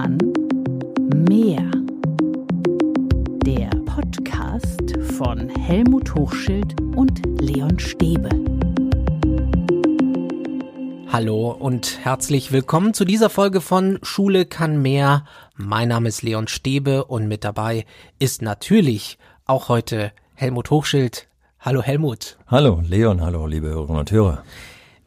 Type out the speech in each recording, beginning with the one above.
Kann mehr. Der Podcast von Helmut Hochschild und Leon Stäbe. Hallo und herzlich willkommen zu dieser Folge von Schule kann mehr. Mein Name ist Leon Stäbe und mit dabei ist natürlich auch heute Helmut Hochschild. Hallo Helmut. Hallo Leon, hallo liebe Hörerinnen und Hörer.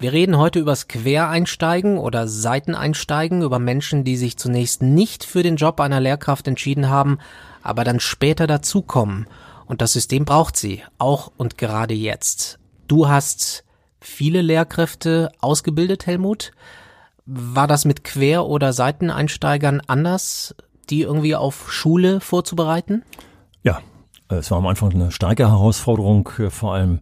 Wir reden heute übers Quereinsteigen oder Seiteneinsteigen, über Menschen, die sich zunächst nicht für den Job einer Lehrkraft entschieden haben, aber dann später dazukommen. Und das System braucht sie, auch und gerade jetzt. Du hast viele Lehrkräfte ausgebildet, Helmut. War das mit Quer- oder Seiteneinsteigern anders, die irgendwie auf Schule vorzubereiten? Ja, es war am Anfang eine starke Herausforderung, vor allem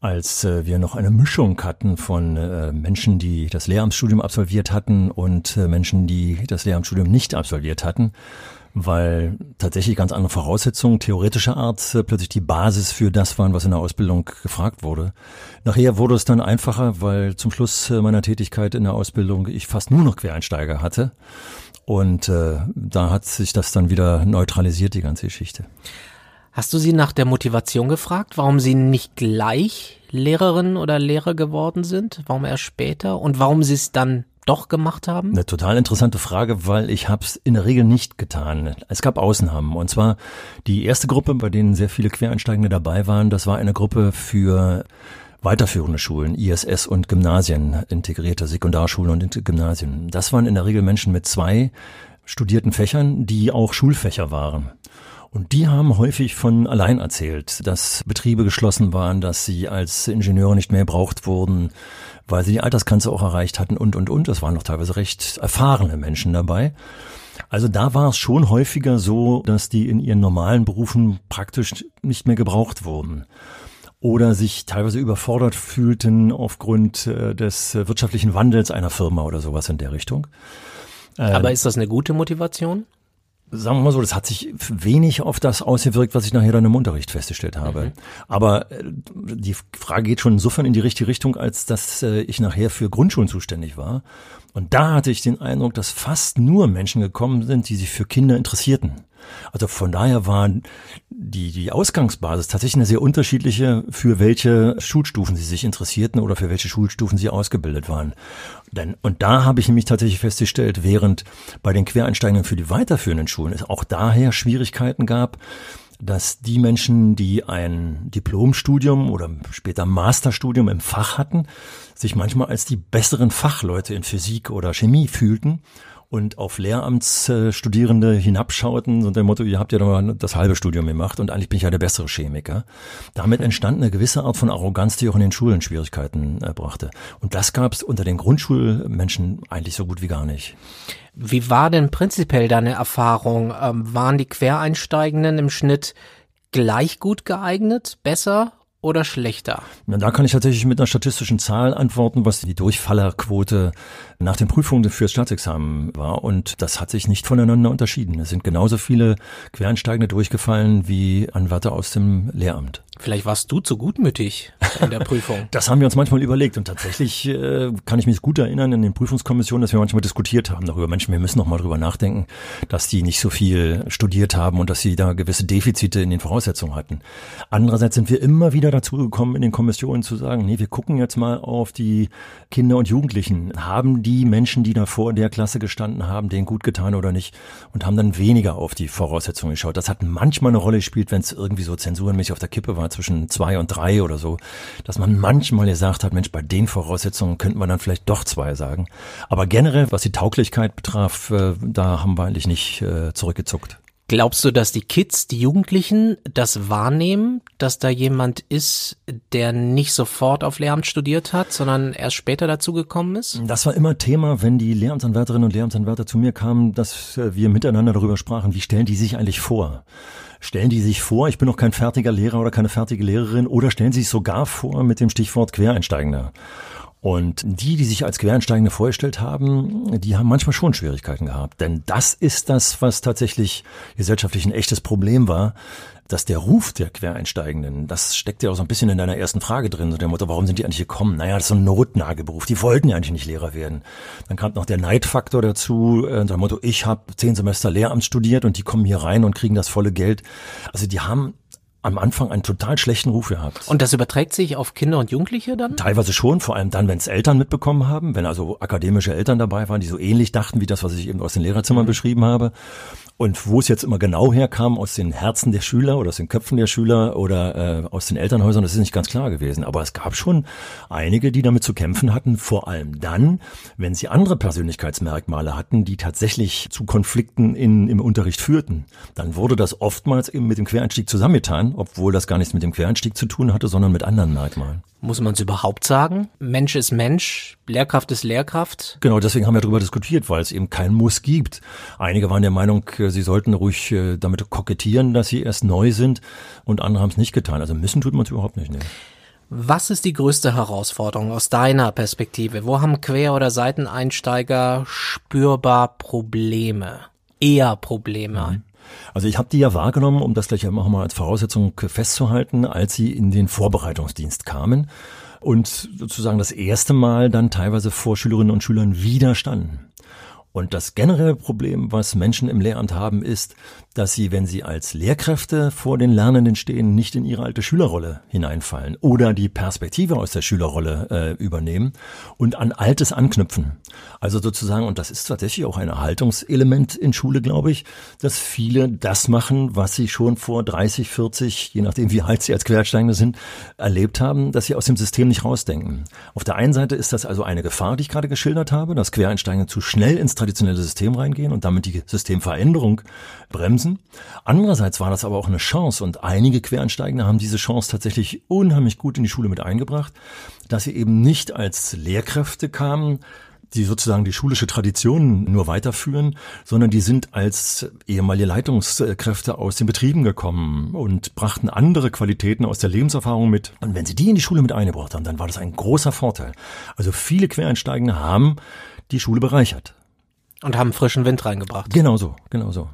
als äh, wir noch eine Mischung hatten von äh, Menschen, die das Lehramtsstudium absolviert hatten und äh, Menschen, die das Lehramtsstudium nicht absolviert hatten, weil tatsächlich ganz andere Voraussetzungen theoretischer Art äh, plötzlich die Basis für das waren, was in der Ausbildung gefragt wurde. Nachher wurde es dann einfacher, weil zum Schluss äh, meiner Tätigkeit in der Ausbildung ich fast nur noch Quereinsteiger hatte. Und äh, da hat sich das dann wieder neutralisiert, die ganze Geschichte. Hast du sie nach der Motivation gefragt, warum sie nicht gleich Lehrerin oder Lehrer geworden sind? Warum erst später? Und warum sie es dann doch gemacht haben? Eine total interessante Frage, weil ich habe es in der Regel nicht getan. Es gab Ausnahmen. Und zwar die erste Gruppe, bei denen sehr viele Quereinsteigende dabei waren, das war eine Gruppe für weiterführende Schulen, ISS und Gymnasien, integrierte Sekundarschulen und Gymnasien. Das waren in der Regel Menschen mit zwei studierten Fächern, die auch Schulfächer waren. Und die haben häufig von allein erzählt, dass Betriebe geschlossen waren, dass sie als Ingenieure nicht mehr gebraucht wurden, weil sie die Altersgrenze auch erreicht hatten und, und, und. Das waren noch teilweise recht erfahrene Menschen dabei. Also da war es schon häufiger so, dass die in ihren normalen Berufen praktisch nicht mehr gebraucht wurden oder sich teilweise überfordert fühlten aufgrund äh, des wirtschaftlichen Wandels einer Firma oder sowas in der Richtung. Aber ist das eine gute Motivation? Sagen wir mal so, das hat sich wenig auf das ausgewirkt, was ich nachher dann im Unterricht festgestellt habe. Mhm. Aber äh, die Frage geht schon insofern in die richtige Richtung, als dass äh, ich nachher für Grundschulen zuständig war. Und da hatte ich den Eindruck, dass fast nur Menschen gekommen sind, die sich für Kinder interessierten. Also von daher war die, die Ausgangsbasis tatsächlich eine sehr unterschiedliche, für welche Schulstufen sie sich interessierten oder für welche Schulstufen sie ausgebildet waren. Denn, und da habe ich nämlich tatsächlich festgestellt, während bei den Quereinsteigern für die weiterführenden Schulen es auch daher Schwierigkeiten gab, dass die Menschen, die ein Diplomstudium oder später Masterstudium im Fach hatten, sich manchmal als die besseren Fachleute in Physik oder Chemie fühlten und auf Lehramtsstudierende hinabschauten und dem Motto, ihr habt ja doch mal das halbe Studium gemacht und eigentlich bin ich ja der bessere Chemiker. Damit entstand eine gewisse Art von Arroganz, die auch in den Schulen Schwierigkeiten äh, brachte. Und das gab es unter den Grundschulmenschen eigentlich so gut wie gar nicht. Wie war denn prinzipiell deine Erfahrung? Ähm, waren die Quereinsteigenden im Schnitt gleich gut geeignet, besser oder schlechter? Na, da kann ich tatsächlich mit einer statistischen Zahl antworten, was die Durchfallerquote nach den Prüfungen fürs Staatsexamen war. Und das hat sich nicht voneinander unterschieden. Es sind genauso viele Quereinsteigende durchgefallen wie Anwärter aus dem Lehramt. Vielleicht warst du zu gutmütig in der Prüfung. das haben wir uns manchmal überlegt und tatsächlich äh, kann ich mich gut erinnern in den Prüfungskommissionen, dass wir manchmal diskutiert haben darüber. Menschen, wir müssen noch mal drüber nachdenken, dass die nicht so viel studiert haben und dass sie da gewisse Defizite in den Voraussetzungen hatten. Andererseits sind wir immer wieder dazu gekommen, in den Kommissionen zu sagen, nee, wir gucken jetzt mal auf die Kinder und Jugendlichen. Haben die Menschen, die da vor der Klasse gestanden haben, denen gut getan oder nicht? Und haben dann weniger auf die Voraussetzungen geschaut. Das hat manchmal eine Rolle gespielt, wenn es irgendwie so zensurenmäßig auf der Kippe war zwischen zwei und drei oder so, dass man manchmal gesagt hat, Mensch, bei den Voraussetzungen könnten wir dann vielleicht doch zwei sagen. Aber generell, was die Tauglichkeit betraf, äh, da haben wir eigentlich nicht äh, zurückgezuckt. Glaubst du, dass die Kids, die Jugendlichen das wahrnehmen, dass da jemand ist, der nicht sofort auf Lehramt studiert hat, sondern erst später dazu gekommen ist? Das war immer Thema, wenn die Lehramtsanwärterinnen und Lehramtsanwärter zu mir kamen, dass äh, wir miteinander darüber sprachen, wie stellen die sich eigentlich vor? Stellen die sich vor, ich bin noch kein fertiger Lehrer oder keine fertige Lehrerin oder stellen sie sich sogar vor mit dem Stichwort Quereinsteigender? Und die, die sich als Quereinsteigende vorgestellt haben, die haben manchmal schon Schwierigkeiten gehabt. Denn das ist das, was tatsächlich gesellschaftlich ein echtes Problem war, dass der Ruf der Quereinsteigenden, das steckt ja auch so ein bisschen in deiner ersten Frage drin, so der Motto, warum sind die eigentlich gekommen? Naja, das ist so ein Notnagelberuf, die wollten ja eigentlich nicht Lehrer werden. Dann kam noch der Neidfaktor dazu, äh, der Motto, ich habe zehn Semester Lehramt studiert und die kommen hier rein und kriegen das volle Geld. Also die haben am Anfang einen total schlechten Ruf gehabt. Und das überträgt sich auf Kinder und Jugendliche dann? Teilweise schon, vor allem dann, wenn es Eltern mitbekommen haben, wenn also akademische Eltern dabei waren, die so ähnlich dachten wie das, was ich eben aus den Lehrerzimmern mhm. beschrieben habe. Und wo es jetzt immer genau herkam, aus den Herzen der Schüler oder aus den Köpfen der Schüler oder äh, aus den Elternhäusern, das ist nicht ganz klar gewesen. Aber es gab schon einige, die damit zu kämpfen hatten, vor allem dann, wenn sie andere Persönlichkeitsmerkmale hatten, die tatsächlich zu Konflikten in, im Unterricht führten. Dann wurde das oftmals eben mit dem Quereinstieg zusammengetan, obwohl das gar nichts mit dem Quereinstieg zu tun hatte, sondern mit anderen Merkmalen. Muss man es überhaupt sagen? Mensch ist Mensch, Lehrkraft ist Lehrkraft? Genau, deswegen haben wir darüber diskutiert, weil es eben keinen Muss gibt. Einige waren der Meinung, äh, sie sollten ruhig äh, damit kokettieren, dass sie erst neu sind und andere haben es nicht getan. Also müssen tut man es überhaupt nicht. Nee. Was ist die größte Herausforderung aus deiner Perspektive? Wo haben Quer- oder Seiteneinsteiger spürbar Probleme? Eher Probleme? Mhm. Also ich habe die ja wahrgenommen, um das gleich immer mal als Voraussetzung festzuhalten, als sie in den Vorbereitungsdienst kamen und sozusagen das erste Mal dann teilweise vor Schülerinnen und Schülern widerstanden. Und das generelle Problem, was Menschen im Lehramt haben, ist, dass sie, wenn sie als Lehrkräfte vor den Lernenden stehen, nicht in ihre alte Schülerrolle hineinfallen oder die Perspektive aus der Schülerrolle äh, übernehmen und an Altes anknüpfen. Also sozusagen, und das ist tatsächlich auch ein Erhaltungselement in Schule, glaube ich, dass viele das machen, was sie schon vor 30, 40, je nachdem wie alt sie als Quersteigende sind, erlebt haben, dass sie aus dem System nicht rausdenken. Auf der einen Seite ist das also eine Gefahr, die ich gerade geschildert habe, dass Quereinsteigende zu schnell ins traditionelle System reingehen und damit die Systemveränderung bremsen. Andererseits war das aber auch eine Chance und einige Quereinsteigende haben diese Chance tatsächlich unheimlich gut in die Schule mit eingebracht, dass sie eben nicht als Lehrkräfte kamen, die sozusagen die schulische Tradition nur weiterführen, sondern die sind als ehemalige Leitungskräfte aus den Betrieben gekommen und brachten andere Qualitäten aus der Lebenserfahrung mit. Und wenn sie die in die Schule mit eingebracht haben, dann war das ein großer Vorteil. Also viele Quereinsteigende haben die Schule bereichert. Und haben frischen Wind reingebracht. Genau so, genau so.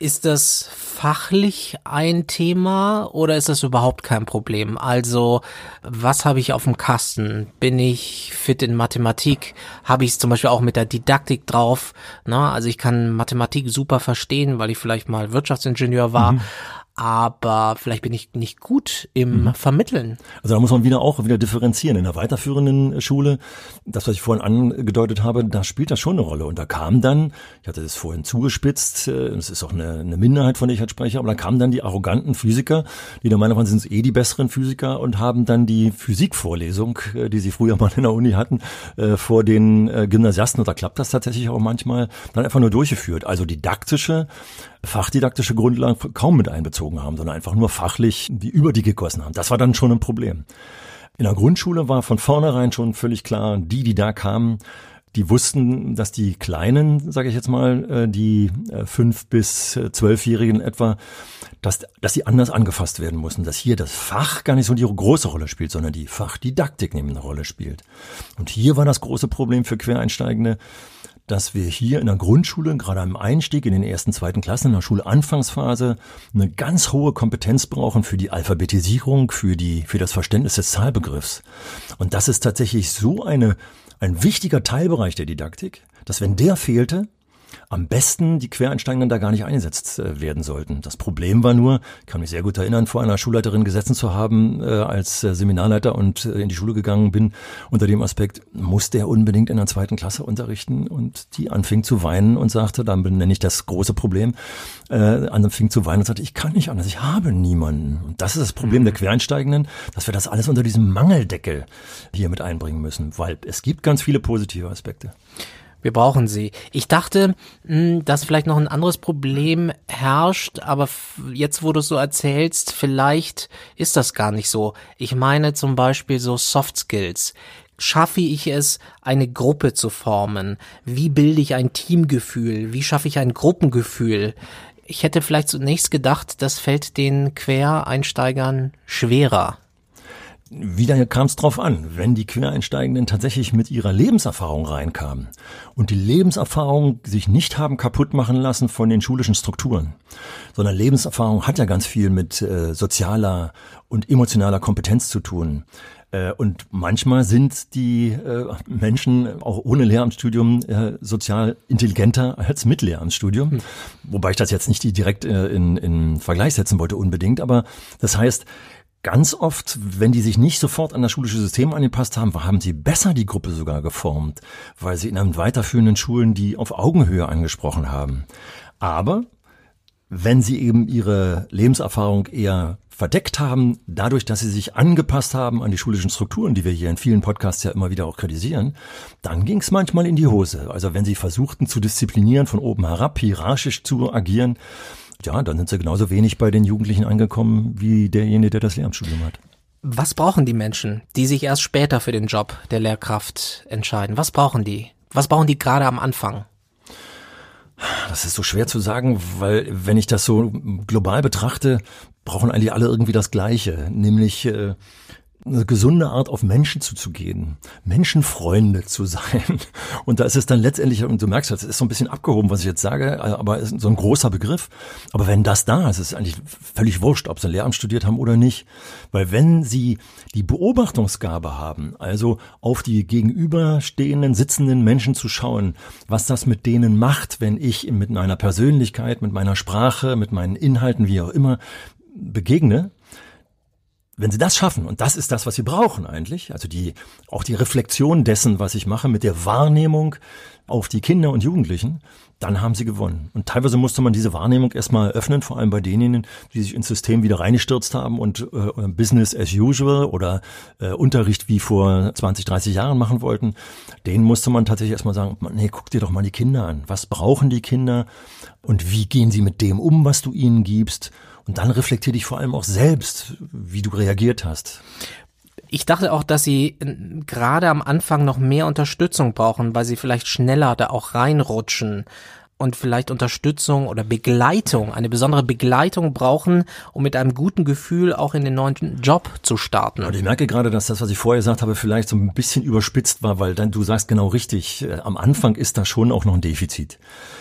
Ist das fachlich ein Thema oder ist das überhaupt kein Problem? Also, was habe ich auf dem Kasten? Bin ich fit in Mathematik? Habe ich es zum Beispiel auch mit der Didaktik drauf? Na, also ich kann Mathematik super verstehen, weil ich vielleicht mal Wirtschaftsingenieur war. Mhm aber vielleicht bin ich nicht gut im mhm. Vermitteln. Also da muss man wieder auch wieder differenzieren. In der weiterführenden Schule, das, was ich vorhin angedeutet habe, da spielt das schon eine Rolle. Und da kam dann, ich hatte das vorhin zugespitzt, es äh, ist auch eine, eine Minderheit, von der ich halt spreche, aber da kamen dann die arroganten Physiker, die der Meinung waren, sind eh die besseren Physiker und haben dann die Physikvorlesung, äh, die sie früher mal in der Uni hatten, äh, vor den Gymnasiasten, und da klappt das tatsächlich auch manchmal, dann einfach nur durchgeführt. Also didaktische fachdidaktische Grundlagen kaum mit einbezogen haben, sondern einfach nur fachlich die über die gegossen haben. Das war dann schon ein Problem. In der Grundschule war von vornherein schon völlig klar, die, die da kamen, die wussten, dass die Kleinen, sage ich jetzt mal, äh, die äh, fünf bis äh, zwölfjährigen etwa, dass, dass die anders angefasst werden mussten, dass hier das Fach gar nicht so die große Rolle spielt, sondern die Fachdidaktik neben eine Rolle spielt. Und hier war das große Problem für Quereinsteigende, dass wir hier in der Grundschule, gerade am Einstieg in den ersten, zweiten Klassen, in der Schulanfangsphase, eine ganz hohe Kompetenz brauchen für die Alphabetisierung, für die, für das Verständnis des Zahlbegriffs. Und das ist tatsächlich so eine, ein wichtiger Teilbereich der Didaktik, dass wenn der fehlte, am besten die Quereinsteigenden da gar nicht eingesetzt äh, werden sollten. Das Problem war nur, ich kann mich sehr gut erinnern, vor einer Schulleiterin gesessen zu haben, äh, als äh, Seminarleiter und in die Schule gegangen bin, unter dem Aspekt, muss der unbedingt in der zweiten Klasse unterrichten? Und die anfing zu weinen und sagte, dann benenne ich das große Problem, äh, anfing zu weinen und sagte, ich kann nicht anders, ich habe niemanden. Und das ist das Problem mhm. der Quereinsteigenden, dass wir das alles unter diesem Mangeldeckel hier mit einbringen müssen, weil es gibt ganz viele positive Aspekte. Wir brauchen sie. Ich dachte, hm, dass vielleicht noch ein anderes Problem herrscht, aber jetzt, wo du es so erzählst, vielleicht ist das gar nicht so. Ich meine zum Beispiel so Soft Skills. Schaffe ich es, eine Gruppe zu formen? Wie bilde ich ein Teamgefühl? Wie schaffe ich ein Gruppengefühl? Ich hätte vielleicht zunächst gedacht, das fällt den Quereinsteigern schwerer. Wieder kam es drauf an, wenn die Quereinsteigenden tatsächlich mit ihrer Lebenserfahrung reinkamen und die Lebenserfahrung sich nicht haben kaputt machen lassen von den schulischen Strukturen, sondern Lebenserfahrung hat ja ganz viel mit äh, sozialer und emotionaler Kompetenz zu tun. Äh, und manchmal sind die äh, Menschen auch ohne Lehramtsstudium äh, sozial intelligenter als mit Lehramtsstudium. Hm. Wobei ich das jetzt nicht direkt in, in Vergleich setzen wollte unbedingt. Aber das heißt, Ganz oft, wenn die sich nicht sofort an das schulische System angepasst haben, haben sie besser die Gruppe sogar geformt, weil sie in einem weiterführenden Schulen die auf Augenhöhe angesprochen haben. Aber wenn sie eben ihre Lebenserfahrung eher verdeckt haben, dadurch, dass sie sich angepasst haben an die schulischen Strukturen, die wir hier in vielen Podcasts ja immer wieder auch kritisieren, dann ging es manchmal in die Hose. Also wenn sie versuchten zu disziplinieren, von oben herab, hierarchisch zu agieren, ja, dann sind sie genauso wenig bei den Jugendlichen angekommen wie derjenige, der das Lehramtsstudium hat. Was brauchen die Menschen, die sich erst später für den Job der Lehrkraft entscheiden? Was brauchen die? Was brauchen die gerade am Anfang? Das ist so schwer zu sagen, weil wenn ich das so global betrachte, brauchen eigentlich alle irgendwie das Gleiche, nämlich äh, eine gesunde Art auf Menschen zuzugehen, Menschenfreunde zu sein. Und da ist es dann letztendlich, und du merkst, das ist so ein bisschen abgehoben, was ich jetzt sage, aber es ist so ein großer Begriff. Aber wenn das da ist, ist es eigentlich völlig wurscht, ob sie Lehramt studiert haben oder nicht. Weil wenn sie die Beobachtungsgabe haben, also auf die gegenüberstehenden, sitzenden Menschen zu schauen, was das mit denen macht, wenn ich mit meiner Persönlichkeit, mit meiner Sprache, mit meinen Inhalten, wie auch immer, begegne, wenn sie das schaffen, und das ist das, was sie brauchen eigentlich, also die, auch die Reflexion dessen, was ich mache, mit der Wahrnehmung auf die Kinder und Jugendlichen, dann haben sie gewonnen. Und teilweise musste man diese Wahrnehmung erstmal öffnen, vor allem bei denjenigen, die sich ins System wieder reingestürzt haben und äh, Business as usual oder äh, Unterricht wie vor 20, 30 Jahren machen wollten. Denen musste man tatsächlich erstmal sagen, nee, guck dir doch mal die Kinder an. Was brauchen die Kinder und wie gehen sie mit dem um, was du ihnen gibst? Und dann reflektier dich vor allem auch selbst, wie du reagiert hast. Ich dachte auch, dass sie äh, gerade am Anfang noch mehr Unterstützung brauchen, weil sie vielleicht schneller da auch reinrutschen und vielleicht Unterstützung oder Begleitung, eine besondere Begleitung brauchen, um mit einem guten Gefühl auch in den neuen Job zu starten. Und ich merke gerade, dass das, was ich vorher gesagt habe, vielleicht so ein bisschen überspitzt war, weil dann du sagst genau richtig, äh, am Anfang ist da schon auch noch ein Defizit,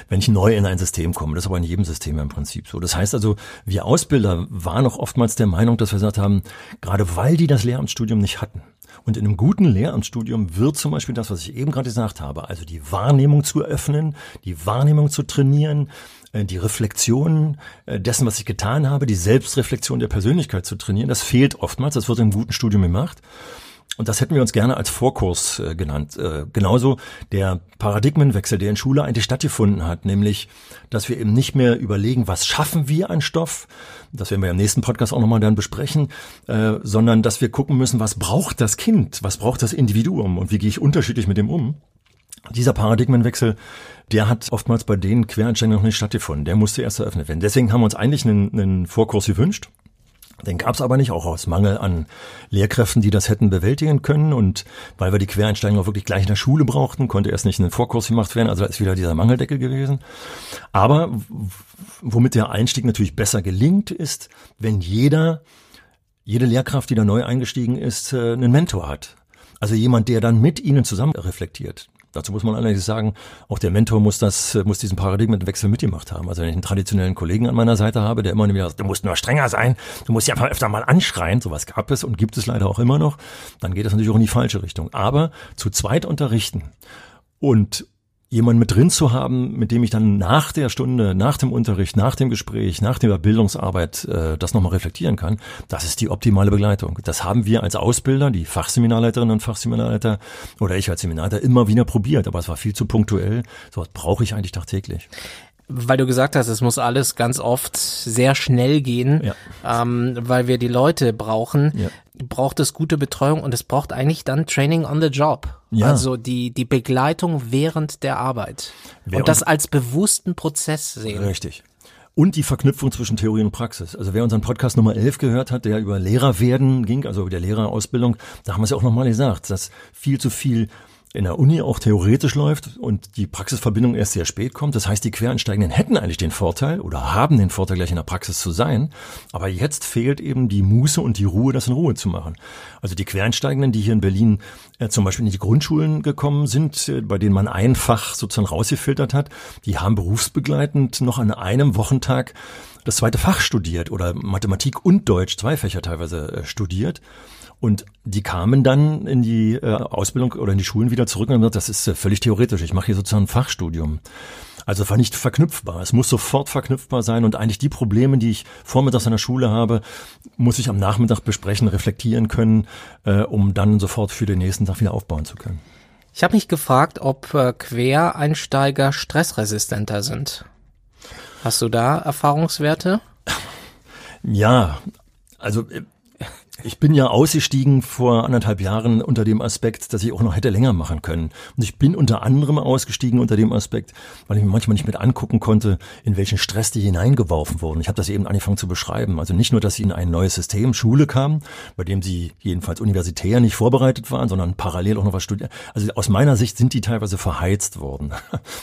wenn ich neu in ein System komme. Das ist aber in jedem System im Prinzip so. Das heißt also, wir Ausbilder waren auch oftmals der Meinung, dass wir gesagt haben, gerade weil die das Lehramtsstudium nicht hatten, und in einem guten Lehramtsstudium wird zum Beispiel das, was ich eben gerade gesagt habe, also die Wahrnehmung zu öffnen, die Wahrnehmung zu trainieren, äh, die Reflexion äh, dessen, was ich getan habe, die Selbstreflexion der Persönlichkeit zu trainieren, das fehlt oftmals, das wird im guten Studium gemacht. Und das hätten wir uns gerne als Vorkurs äh, genannt. Äh, genauso der Paradigmenwechsel, der in Schule eigentlich stattgefunden hat, nämlich, dass wir eben nicht mehr überlegen, was schaffen wir an Stoff, das werden wir im nächsten Podcast auch nochmal dann besprechen, äh, sondern dass wir gucken müssen, was braucht das Kind, was braucht das Individuum und wie gehe ich unterschiedlich mit dem um. Dieser Paradigmenwechsel, der hat oftmals bei den Quereinsteigern noch nicht stattgefunden. Der musste erst eröffnet werden. Deswegen haben wir uns eigentlich einen, einen Vorkurs gewünscht den gab es aber nicht, auch aus Mangel an Lehrkräften, die das hätten bewältigen können. Und weil wir die Quereinsteiger auch wirklich gleich in der Schule brauchten, konnte erst nicht ein Vorkurs gemacht werden. Also da ist wieder dieser Mangeldeckel gewesen. Aber womit der Einstieg natürlich besser gelingt, ist, wenn jeder, jede Lehrkraft, die da neu eingestiegen ist, äh, einen Mentor hat. Also jemand, der dann mit ihnen zusammen reflektiert. Dazu muss man allerdings sagen, auch der Mentor muss das, muss diesen Paradigmenwechsel mitgemacht haben. Also wenn ich einen traditionellen Kollegen an meiner Seite habe, der immer wieder sagt, du musst nur strenger sein, du musst ja öfter mal anschreien, sowas gab es und gibt es leider auch immer noch, dann geht das natürlich auch in die falsche Richtung. Aber zu zweit unterrichten und jemanden mit drin zu haben, mit dem ich dann nach der Stunde, nach dem Unterricht, nach dem Gespräch, nach der Bildungsarbeit äh, das nochmal reflektieren kann, das ist die optimale Begleitung. Das haben wir als Ausbilder, die Fachseminarleiterinnen und Fachseminarleiter oder ich als Seminarleiter immer wieder probiert, aber es war viel zu punktuell. So was brauche ich eigentlich tagtäglich weil du gesagt hast, es muss alles ganz oft sehr schnell gehen, ja. ähm, weil wir die Leute brauchen, ja. Braucht es gute Betreuung und es braucht eigentlich dann Training on the Job. Ja. Also die, die Begleitung während der Arbeit. Während und das als bewussten Prozess sehen. Richtig. Und die Verknüpfung zwischen Theorie und Praxis. Also wer unseren Podcast Nummer 11 gehört hat, der über Lehrer werden ging, also über der Lehrerausbildung, da haben wir es ja auch nochmal gesagt, dass viel zu viel in der Uni auch theoretisch läuft und die Praxisverbindung erst sehr spät kommt. Das heißt, die Quereinsteigenden hätten eigentlich den Vorteil oder haben den Vorteil, gleich in der Praxis zu sein. Aber jetzt fehlt eben die Muße und die Ruhe, das in Ruhe zu machen. Also die Quereinsteigenden, die hier in Berlin äh, zum Beispiel in die Grundschulen gekommen sind, äh, bei denen man einfach sozusagen rausgefiltert hat, die haben berufsbegleitend noch an einem Wochentag das zweite Fach studiert oder Mathematik und Deutsch, zwei Fächer teilweise äh, studiert. Und die kamen dann in die äh, Ausbildung oder in die Schulen wieder zurück und haben gesagt, das ist äh, völlig theoretisch. Ich mache hier sozusagen ein Fachstudium. Also war nicht verknüpfbar. Es muss sofort verknüpfbar sein und eigentlich die Probleme, die ich vormittags an der Schule habe, muss ich am Nachmittag besprechen, reflektieren können, äh, um dann sofort für den nächsten Tag wieder aufbauen zu können. Ich habe mich gefragt, ob äh, Quereinsteiger stressresistenter sind. Hast du da Erfahrungswerte? Ja, also äh, ich bin ja ausgestiegen vor anderthalb Jahren unter dem Aspekt, dass ich auch noch hätte länger machen können. Und ich bin unter anderem ausgestiegen unter dem Aspekt, weil ich mir manchmal nicht mit angucken konnte, in welchen Stress die hineingeworfen wurden. Ich habe das eben angefangen zu beschreiben. Also nicht nur, dass sie in ein neues System Schule kamen, bei dem sie jedenfalls universitär nicht vorbereitet waren, sondern parallel auch noch was studieren. Also aus meiner Sicht sind die teilweise verheizt worden.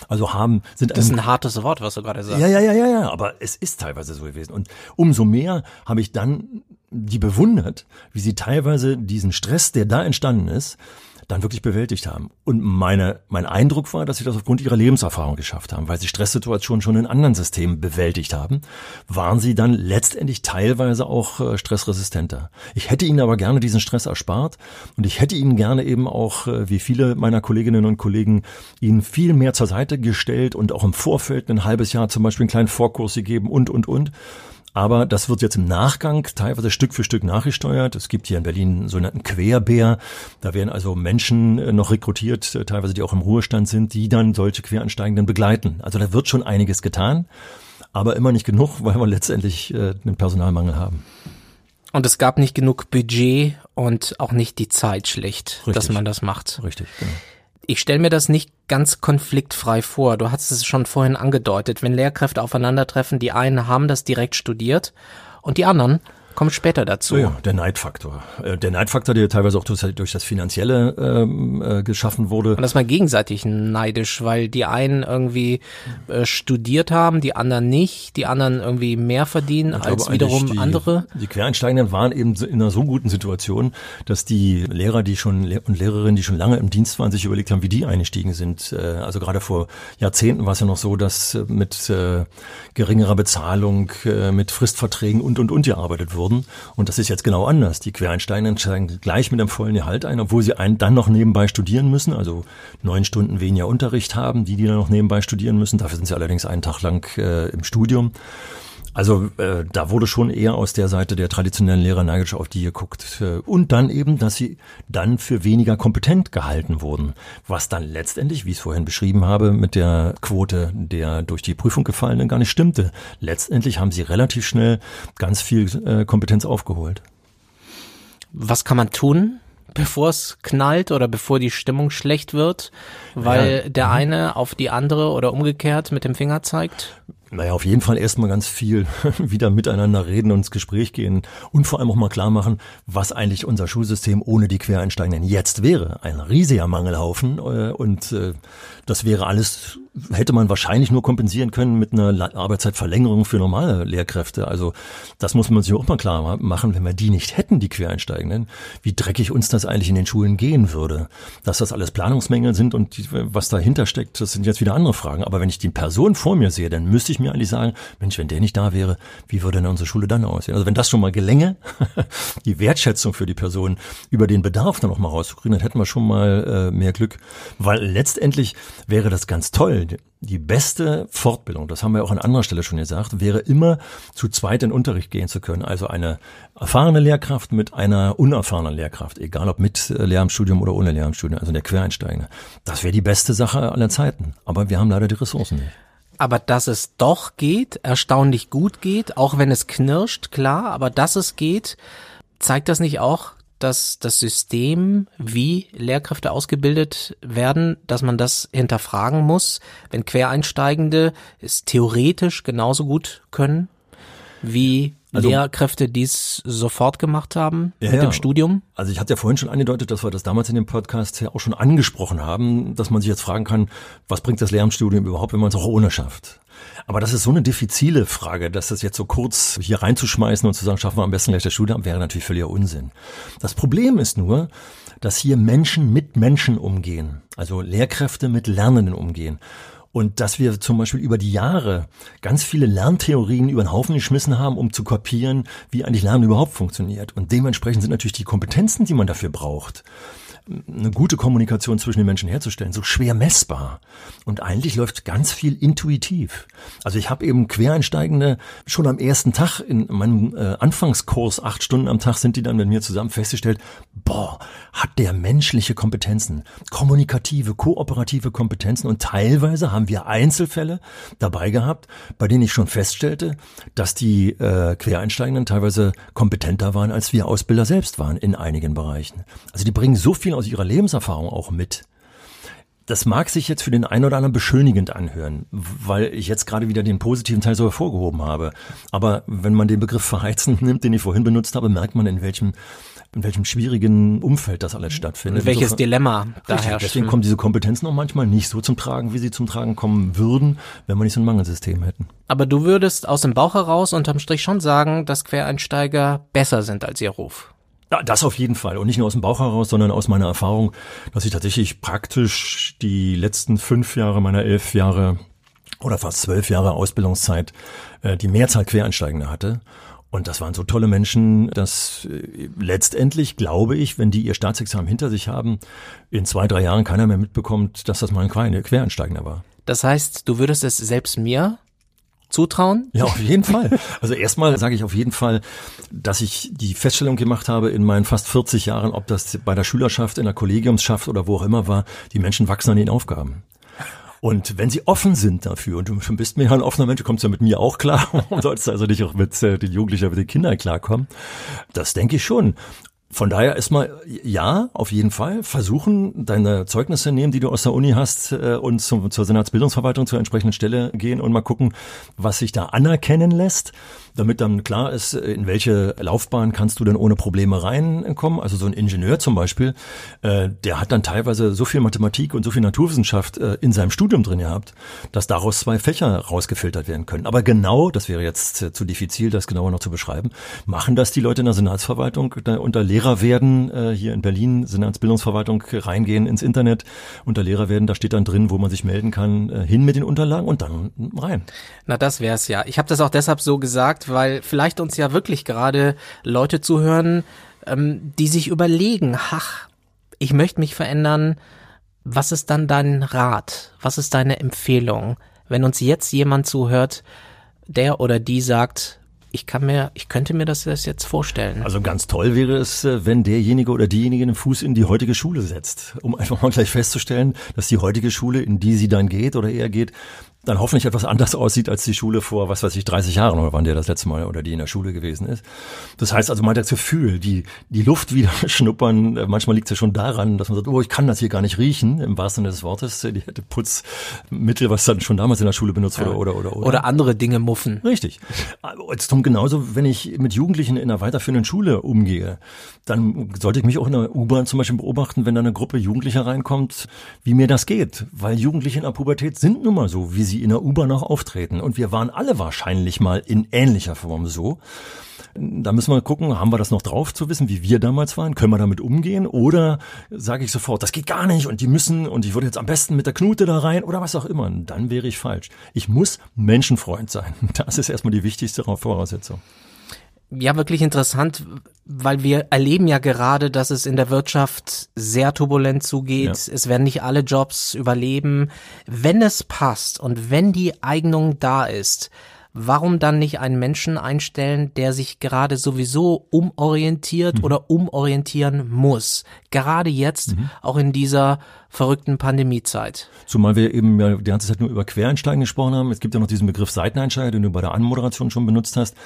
Also haben sind Das ist ein hartes Wort, was du gerade sagst. ja, ja, ja, ja, ja, aber es ist teilweise so gewesen. Und umso mehr habe ich dann die bewundert, wie sie teilweise diesen Stress, der da entstanden ist, dann wirklich bewältigt haben. Und meine, mein Eindruck war, dass sie das aufgrund ihrer Lebenserfahrung geschafft haben, weil sie Stresssituationen schon in anderen Systemen bewältigt haben, waren sie dann letztendlich teilweise auch äh, stressresistenter. Ich hätte ihnen aber gerne diesen Stress erspart und ich hätte ihnen gerne eben auch, äh, wie viele meiner Kolleginnen und Kollegen, ihnen viel mehr zur Seite gestellt und auch im Vorfeld ein halbes Jahr zum Beispiel einen kleinen Vorkurs gegeben und, und, und. Aber das wird jetzt im Nachgang teilweise Stück für Stück nachgesteuert. Es gibt hier in Berlin einen sogenannten Querbär. Da werden also Menschen äh, noch rekrutiert, äh, teilweise die auch im Ruhestand sind, die dann solche Queransteigenden begleiten. Also da wird schon einiges getan, aber immer nicht genug, weil wir letztendlich äh, einen Personalmangel haben. Und es gab nicht genug Budget und auch nicht die Zeit schlicht, dass Richtig. man das macht. Richtig, genau. Ich stelle mir das nicht ganz konfliktfrei vor. Du hast es schon vorhin angedeutet. Wenn Lehrkräfte aufeinandertreffen, die einen haben das direkt studiert und die anderen kommen später dazu. Ja, der Neidfaktor. Äh, Der Neidfaktor, der teilweise auch durch, das Finanzielle ähm, äh, geschaffen wurde. Und das mal gegenseitig neidisch, weil die einen irgendwie äh, studiert haben, die anderen nicht, die anderen irgendwie mehr verdienen Ich als wiederum die, andere. Die Quereinsteigenden waren eben in einer so guten Situation, dass die Lehrer, die schon und Lehrerinnen, die schon lange im Dienst waren, sich überlegt haben, wie die eingestiegen sind. Äh, Also gerade vor Jahrzehnten war es ja noch so, dass mit äh, geringerer Bezahlung, mit Fristverträgen und und und gearbeitet wurden. Und das ist jetzt genau anders. Die Quereinsteigenden steigen gleich mit einem vollen Gehalt ein, obwohl sie einen dann noch nebenbei studieren müssen, also neun Stunden weniger Unterricht haben, die die dann noch nebenbei studieren müssen. Dafür sind sie allerdings einen Tag lang äh, im Studium. Also äh, da wurde schon eher aus der Seite der traditionellen Lehrer neidisch auf die geguckt. Äh, Und dann eben, dass sie dann für weniger kompetent gehalten wurden. Was dann letztendlich, wie ich es vorhin beschrieben habe, mit der Quote der durch die Prüfung gefallenen gar nicht stimmte. Letztendlich haben sie relativ schnell ganz viel äh, Kompetenz aufgeholt. Was kann man tun, bevor es knallt oder bevor die Stimmung schlecht wird, weil Ja. der eine auf die andere oder umgekehrt mit dem Finger zeigt? Naja, auf jeden Fall erstmal ganz viel wieder miteinander reden und ins Gespräch gehen und vor allem auch mal klar machen, was eigentlich unser Schulsystem ohne die Quereinsteigenden jetzt wäre. Ein riesiger Mangelhaufen äh, und äh, das wäre alles, hätte man wahrscheinlich nur kompensieren können mit einer Arbeitszeitverlängerung für normale Lehrkräfte. Also das muss man sich auch mal klar ma- machen, wenn wir die nicht hätten, die Quereinsteigenden, wie dreckig uns das eigentlich in den Schulen gehen würde. Dass das alles Planungsmängel sind und was dahinter steckt, das sind jetzt wieder andere Fragen. Aber wenn ich die Person vor mir sehe, dann müsste ich mir eigentlich sagen, Mensch, wenn der nicht da wäre, wie würde denn unsere Schule dann aussehen? Also wenn das schon mal gelänge, die Wertschätzung für die Person über den Bedarf dann auch mal rauszukriegen, dann hätten wir schon mal äh, mehr Glück. Weil letztendlich wäre das ganz toll. Die beste Fortbildung, das haben wir auch an anderer Stelle schon gesagt, wäre immer zu zweit in Unterricht gehen zu können. Also eine erfahrene Lehrkraft mit einer unerfahrenen Lehrkraft, egal ob mit äh, Lehramtsstudium oder ohne Lehramtsstudium, also der Quereinsteiger. Das wäre die beste Sache aller Zeiten. Aber wir haben leider die Ressourcen nicht. Aber dass es doch geht, erstaunlich gut geht, auch wenn es knirscht, klar, aber dass es geht, zeigt das nicht auch, dass das System, wie Lehrkräfte ausgebildet werden, dass man das hinterfragen muss, wenn Quereinsteigende es theoretisch genauso gut können wie Also, Lehrkräfte, die es sofort gemacht haben ja, mit ja. dem Studium? Also ich hatte ja vorhin schon angedeutet, dass wir das damals in dem Podcast ja auch schon angesprochen haben, dass man sich jetzt fragen kann, was bringt das Lehramtsstudium überhaupt, wenn man es auch ohne schafft? Aber das ist so eine diffizile Frage, dass das jetzt so kurz hier reinzuschmeißen und zu sagen, schaffen wir am besten gleich das Studium, wäre natürlich völliger Unsinn. Das Problem ist nur, dass hier Menschen mit Menschen umgehen, also Lehrkräfte mit Lernenden umgehen. Und dass wir zum Beispiel über die Jahre ganz viele Lerntheorien über den Haufen geschmissen haben, um zu kopieren, wie eigentlich Lernen überhaupt funktioniert. Und dementsprechend sind natürlich die Kompetenzen, die man dafür braucht, eine gute Kommunikation zwischen den Menschen herzustellen, so schwer messbar. Und eigentlich läuft ganz viel intuitiv. Also ich habe eben Quereinsteigende schon am ersten Tag in meinem äh, Anfangskurs, acht Stunden am Tag sind die dann mit mir zusammen festgestellt, boah, hat der menschliche Kompetenzen, kommunikative, kooperative Kompetenzen und teilweise haben wir Einzelfälle dabei gehabt, bei denen ich schon feststellte, dass die äh, Quereinsteigenden teilweise kompetenter waren, als wir Ausbilder selbst waren in einigen Bereichen. Also die bringen so viel aus ihrer Lebenserfahrung auch mit. Das mag sich jetzt für den einen oder anderen beschönigend anhören, weil ich jetzt gerade wieder den positiven Teil so hervorgehoben habe. Aber wenn man den Begriff verheizen nimmt, den ich vorhin benutzt habe, merkt man, in welchem in welchem schwierigen Umfeld das alles stattfindet. Welches Insofern, Dilemma da richtig, herrscht. Deswegen kommen diese Kompetenzen auch manchmal nicht so zum Tragen, wie sie zum Tragen kommen würden, wenn wir nicht so ein Mangelsystem hätten. Aber du würdest aus dem Bauch heraus unterm Strich schon sagen, dass Quereinsteiger besser sind als ihr Ruf. Das auf jeden Fall. Und nicht nur aus dem Bauch heraus, sondern aus meiner Erfahrung, dass ich tatsächlich praktisch die letzten fünf Jahre meiner elf Jahre oder fast zwölf Jahre Ausbildungszeit äh, die Mehrzahl Quereinsteigende hatte. Und das waren so tolle Menschen, dass äh, letztendlich glaube ich, wenn die ihr Staatsexamen hinter sich haben, in zwei, drei Jahren keiner mehr mitbekommt, dass das mal ein Quereinsteigender war. Das heißt, du würdest es selbst mir zutrauen? Ja, auf jeden Fall. Also erstmal sage ich auf jeden Fall, dass ich die Feststellung gemacht habe in meinen fast 40 Jahren, ob das bei der Schülerschaft, in der Kollegiumsschaft oder wo auch immer war, die Menschen wachsen an den Aufgaben. Und wenn sie offen sind dafür, und du bist mir ja ein offener Mensch, du kommst ja mit mir auch klar, und sollst also nicht auch mit äh, den Jugendlichen, mit den Kindern klarkommen, das denke ich schon. Von daher erstmal ja, auf jeden Fall. Versuchen, deine Zeugnisse nehmen, die du aus der Uni hast, äh, und zum, zur Senatsbildungsverwaltung zur entsprechenden Stelle gehen und mal gucken, was sich da anerkennen lässt damit dann klar ist, in welche Laufbahn kannst du denn ohne Probleme reinkommen. Also so ein Ingenieur zum Beispiel, äh, der hat dann teilweise so viel Mathematik und so viel Naturwissenschaft äh, in seinem Studium drin gehabt, dass daraus zwei Fächer rausgefiltert werden können. Aber genau, das wäre jetzt äh, zu diffizil, das genauer noch zu beschreiben, machen das die Leute in der Senatsverwaltung unter Lehrer werden, äh, hier in Berlin, Senatsbildungsverwaltung reingehen ins Internet, unter Lehrer werden, da steht dann drin, wo man sich melden kann, äh, hin mit den Unterlagen und dann rein. Na, das wär's ja. Ich habe das auch deshalb so gesagt, weil vielleicht uns ja wirklich gerade Leute zuhören, ähm, die sich überlegen, ach, ich möchte mich verändern. Was ist dann dein Rat? Was ist deine Empfehlung? Wenn uns jetzt jemand zuhört, der oder die sagt, ich kann mir, ich könnte mir das jetzt vorstellen. Also ganz toll wäre es, äh, wenn derjenige oder diejenige den Fuß in die heutige Schule setzt, um einfach mal gleich festzustellen, dass die heutige Schule, in die sie dann geht oder er geht, dann hoffentlich etwas anders aussieht als die Schule vor, was weiß ich, 30 Jahren oder wann der das letzte Mal oder die in der Schule gewesen ist. Das heißt also mal das Gefühl, die, die Luft wieder schnuppern, äh, manchmal liegt es ja schon daran, dass man sagt, oh, ich kann das hier gar nicht riechen, im wahrsten Sinne des Wortes, die hätte Putzmittel, was dann schon damals in der Schule benutzt wurde oder, oder, oder. Oder andere Dinge muffen. Richtig. Jetzt kommt genauso, wenn ich mit Jugendlichen in einer weiterführenden Schule umgehe, dann sollte ich mich auch in der U-Bahn zum Beispiel beobachten, wenn da eine Gruppe Jugendlicher reinkommt, wie mir das geht. Weil Jugendliche in der Pubertät sind nun mal so, wie sie in der U-Bahn auch auftreten. Und wir waren alle wahrscheinlich mal in ähnlicher Form so. Da müssen wir gucken, haben wir das noch drauf zu wissen, wie wir damals waren? Können wir damit umgehen? Oder sage ich sofort, das geht gar nicht und die müssen und ich würde jetzt am besten mit der Knute da rein oder was auch immer. Dann wäre ich falsch. Ich muss Menschenfreund sein. Das ist erstmal die wichtigste Voraussetzung. Ja, wirklich interessant, weil wir erleben ja gerade, dass es in der Wirtschaft sehr turbulent zugeht. Ja. Es werden nicht alle Jobs überleben. Wenn es passt und wenn die Eignung da ist, warum dann nicht einen Menschen einstellen, der sich gerade sowieso umorientiert mhm. oder umorientieren muss? Gerade jetzt, mhm. auch in dieser verrückten Pandemiezeit. Zumal wir eben ja die ganze Zeit nur über Quereinsteigen gesprochen haben. Es gibt ja noch diesen Begriff Seiteneinsteiger, den du bei der Anmoderation schon benutzt hast.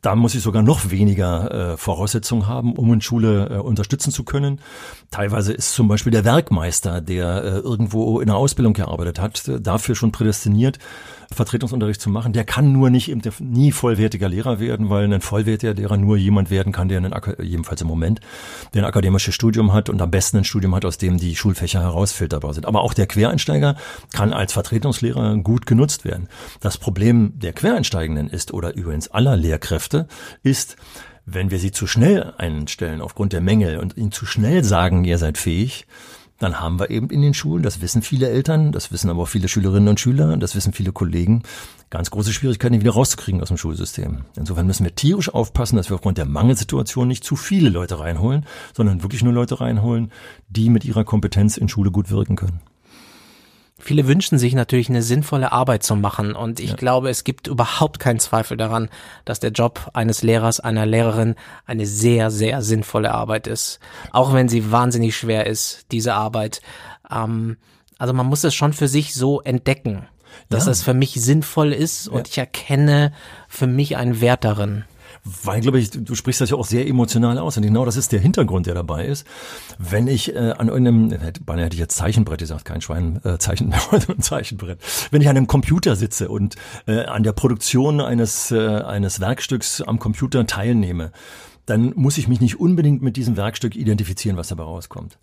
Da muss ich sogar noch weniger äh, Voraussetzungen haben, um in Schule äh, unterstützen zu können. Teilweise ist zum Beispiel der Werkmeister, der äh, irgendwo in der Ausbildung gearbeitet hat, dafür schon prädestiniert, Vertretungsunterricht zu machen. Der kann nur nicht eben nie vollwertiger Lehrer werden, weil ein vollwertiger Lehrer nur jemand werden kann, der einen, jedenfalls im Moment, der ein akademisches Studium hat und am besten ein Studium hat, aus dem die Schulfächer herausfilterbar sind. Aber auch der Quereinsteiger kann als Vertretungslehrer gut genutzt werden. Das Problem der Quereinsteigenden ist, oder übrigens aller Lehrkräfte, ist, wenn wir sie zu schnell einstellen aufgrund der Mängel und ihnen zu schnell sagen, ihr seid fähig, dann haben wir eben in den Schulen, das wissen viele Eltern, das wissen aber auch viele Schülerinnen und Schüler, das wissen viele Kollegen, ganz große Schwierigkeiten, wieder rauszukriegen aus dem Schulsystem. Insofern müssen wir tierisch aufpassen, dass wir aufgrund der Mangelsituation nicht zu viele Leute reinholen, sondern wirklich nur Leute reinholen, die mit ihrer Kompetenz in Schule gut wirken können. Viele wünschen sich natürlich eine sinnvolle Arbeit zu machen und ich ja. glaube, es gibt überhaupt keinen Zweifel daran, dass der Job eines Lehrers, einer Lehrerin eine sehr, sehr sinnvolle Arbeit ist. Auch wenn sie wahnsinnig schwer ist, diese Arbeit. Ähm, also man muss es schon für sich so entdecken, dass ja. es für mich sinnvoll ist und ja. ich erkenne für mich einen Wert darin weil, glaube ich, du sprichst das ja auch sehr emotional aus. Und genau das ist der Hintergrund, der dabei ist. Wenn ich äh, an irgendeinem, beinahe hätte ich jetzt Zeichenbrett gesagt, kein Schwein, äh, Zeichen, Zeichenbrett. Wenn ich an einem Computer sitze und äh, an der Produktion eines, äh, eines Werkstücks am Computer teilnehme, dann muss ich mich nicht unbedingt mit diesem Werkstück identifizieren, was dabei rauskommt.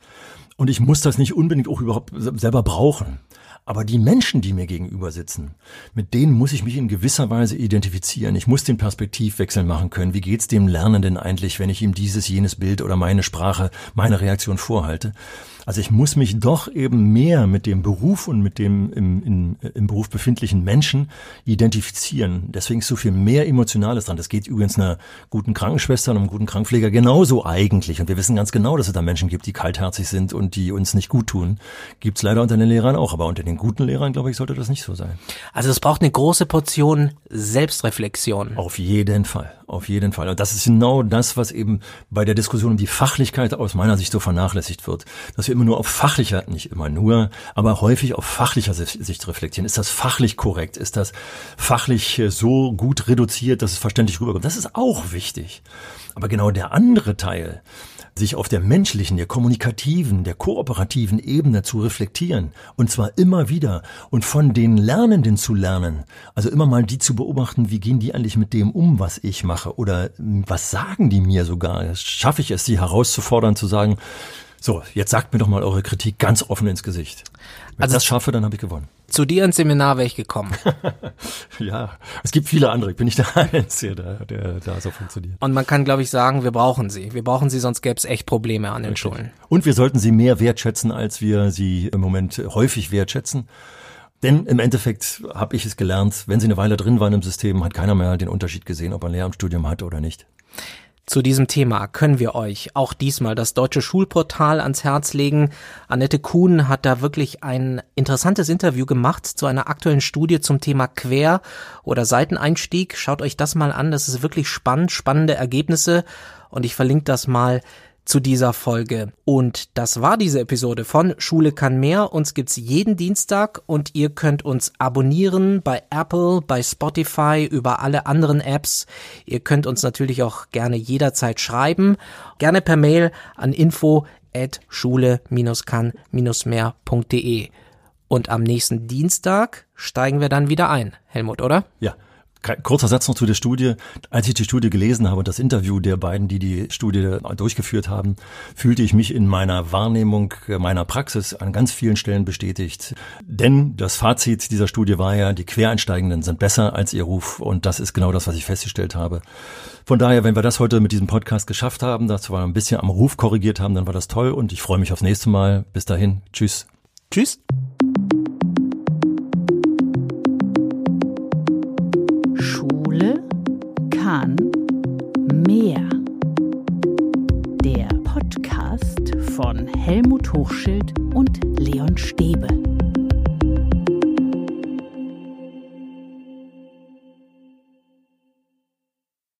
Und ich muss das nicht unbedingt auch überhaupt selber brauchen. Aber die Menschen, die mir gegenüber sitzen, mit denen muss ich mich in gewisser Weise identifizieren. Ich muss den Perspektivwechsel machen können. Wie geht's dem Lernenden eigentlich, wenn ich ihm dieses, jenes Bild oder meine Sprache, meine Reaktion vorhalte? Also ich muss mich doch eben mehr mit dem Beruf und mit dem im, in, im Beruf befindlichen Menschen identifizieren. Deswegen ist so viel mehr Emotionales dran. Das geht übrigens einer guten Krankenschwester und einem guten Krankenpfleger genauso eigentlich. Und wir wissen ganz genau, dass es da Menschen gibt, die kaltherzig sind und die uns nicht gut tun. Gibt's leider unter den Lehrern auch. Aber unter den guten Lehrern, glaube ich, sollte das nicht so sein. Also es braucht eine große Portion Selbstreflexion. Auf jeden Fall. Auf jeden Fall. Und das ist genau das, was eben bei der Diskussion um die Fachlichkeit aus meiner Sicht so vernachlässigt wird. Dass wir immer nur auf fachlicher, nicht immer nur, aber häufig auf fachlicher Sicht reflektieren. Ist das fachlich korrekt? Ist das fachlich äh, so gut reduziert, dass es verständlich rüberkommt? Das ist auch wichtig. Aber genau der andere Teil, sich auf der menschlichen, der kommunikativen, der kooperativen Ebene zu reflektieren. Und zwar immer wieder und von den Lernenden zu lernen. Also immer mal die zu beobachten, wie gehen die eigentlich mit dem um, was ich mache? Oder was sagen die mir sogar? Schaffe ich es, sie herauszufordern, zu sagen, so, jetzt sagt mir doch mal eure Kritik ganz offen ins Gesicht. Wenn also, ich das schaffe, dann habe ich gewonnen. Zu dir ins Seminar wäre ich gekommen. ja, es gibt viele andere. Ich bin nicht der Einzige, der, der da so funktioniert. Und man kann, glaube ich, sagen, wir brauchen sie. Wir brauchen sie, sonst gäbe es echt Probleme an den Richtig. Schulen. Und wir sollten sie mehr wertschätzen, als wir sie im Moment häufig wertschätzen. Denn im Endeffekt habe ich es gelernt, wenn sie eine Weile drin waren im System, hat keiner mehr den Unterschied gesehen, ob er ein Lehramtsstudium hat oder nicht. Zu diesem Thema können wir euch auch diesmal das deutsche Schulportal ans Herz legen. Annette Kuhn hat da wirklich ein interessantes Interview gemacht zu einer aktuellen Studie zum Thema Quer- oder Seiteneinstieg. Schaut euch das mal an, das ist wirklich spannend, spannende Ergebnisse und ich verlinke das mal zu dieser Folge. Und das war diese Episode von Schule kann mehr. Uns gibt's jeden Dienstag und ihr könnt uns abonnieren bei Apple, bei Spotify, über alle anderen Apps. Ihr könnt uns natürlich auch gerne jederzeit schreiben. Gerne per Mail an info at schule-kann-mehr.de. Und am nächsten Dienstag steigen wir dann wieder ein. Helmut, oder? Ja. Kurzer Satz noch zu der Studie. Als ich die Studie gelesen habe und das Interview der beiden, die die Studie durchgeführt haben, fühlte ich mich in meiner Wahrnehmung meiner Praxis an ganz vielen Stellen bestätigt. Denn das Fazit dieser Studie war ja, die Quereinsteigenden sind besser als ihr Ruf und das ist genau das, was ich festgestellt habe. Von daher, wenn wir das heute mit diesem Podcast geschafft haben, dass wir ein bisschen am Ruf korrigiert haben, dann war das toll und ich freue mich aufs nächste Mal. Bis dahin, tschüss. Tschüss. Kahn Mehr. Der Podcast von Helmut Hochschild und Leon Stäbe.